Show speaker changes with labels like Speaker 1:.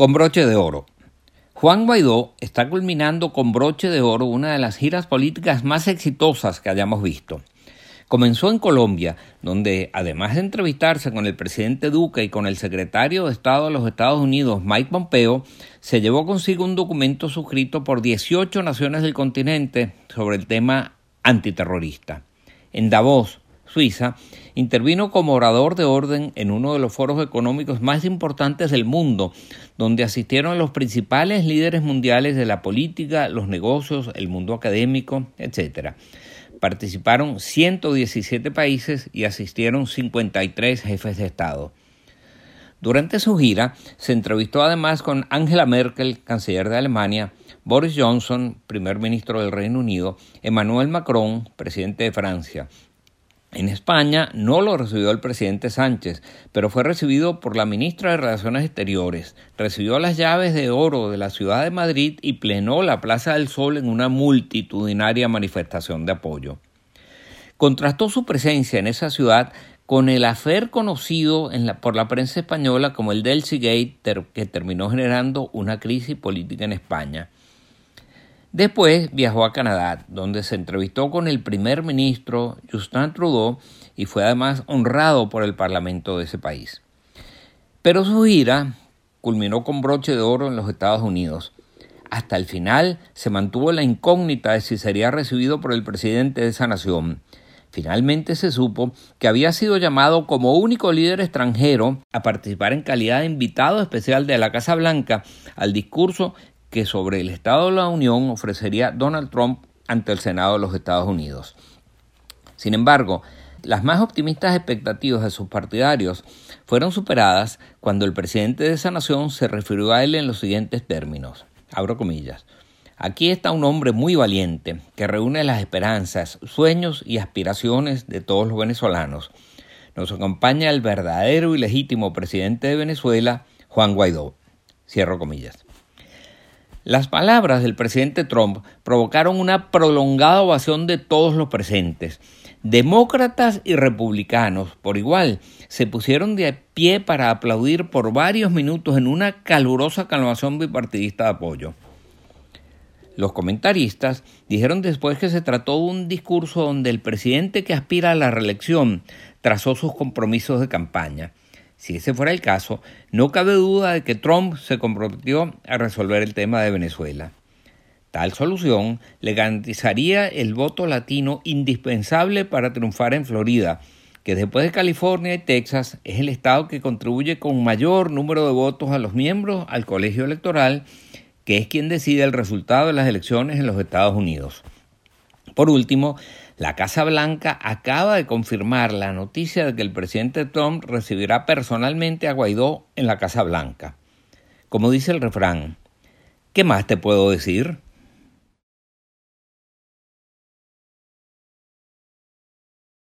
Speaker 1: Con broche de oro. Juan Guaidó está culminando con broche de oro una de las giras políticas más exitosas que hayamos visto. Comenzó en Colombia, donde además de entrevistarse con el presidente Duque y con el secretario de Estado de los Estados Unidos, Mike Pompeo, se llevó consigo un documento suscrito por 18 naciones del continente sobre el tema antiterrorista. En Davos, Suiza, intervino como orador de orden en uno de los foros económicos más importantes del mundo, donde asistieron los principales líderes mundiales de la política, los negocios, el mundo académico, etc. Participaron 117 países y asistieron 53 jefes de Estado. Durante su gira se entrevistó además con Angela Merkel, canciller de Alemania, Boris Johnson, primer ministro del Reino Unido, Emmanuel Macron, presidente de Francia, en España no lo recibió el presidente Sánchez, pero fue recibido por la ministra de Relaciones Exteriores. Recibió las llaves de oro de la ciudad de Madrid y plenó la Plaza del Sol en una multitudinaria manifestación de apoyo. Contrastó su presencia en esa ciudad con el afer conocido por la prensa española como el Delcy Gate, que terminó generando una crisis política en España. Después viajó a Canadá, donde se entrevistó con el primer ministro Justin Trudeau y fue además honrado por el Parlamento de ese país. Pero su gira culminó con broche de oro en los Estados Unidos. Hasta el final se mantuvo la incógnita de si sería recibido por el presidente de esa nación. Finalmente se supo que había sido llamado como único líder extranjero a participar en calidad de invitado especial de la Casa Blanca al discurso que sobre el Estado de la Unión ofrecería Donald Trump ante el Senado de los Estados Unidos. Sin embargo, las más optimistas expectativas de sus partidarios fueron superadas cuando el presidente de esa nación se refirió a él en los siguientes términos. Abro comillas. Aquí está un hombre muy valiente que reúne las esperanzas, sueños y aspiraciones de todos los venezolanos. Nos acompaña el verdadero y legítimo presidente de Venezuela, Juan Guaidó. Cierro comillas. Las palabras del presidente Trump provocaron una prolongada ovación de todos los presentes. Demócratas y republicanos, por igual, se pusieron de pie para aplaudir por varios minutos en una calurosa aclamación bipartidista de apoyo. Los comentaristas dijeron después que se trató de un discurso donde el presidente que aspira a la reelección trazó sus compromisos de campaña si ese fuera el caso, no cabe duda de que Trump se comprometió a resolver el tema de Venezuela. Tal solución le garantizaría el voto latino indispensable para triunfar en Florida, que después de California y Texas es el estado que contribuye con mayor número de votos a los miembros al colegio electoral, que es quien decide el resultado de las elecciones en los Estados Unidos. Por último, la Casa Blanca acaba de confirmar la noticia de que el presidente Trump recibirá personalmente a Guaidó en la Casa Blanca. Como dice el refrán, ¿qué más te puedo decir?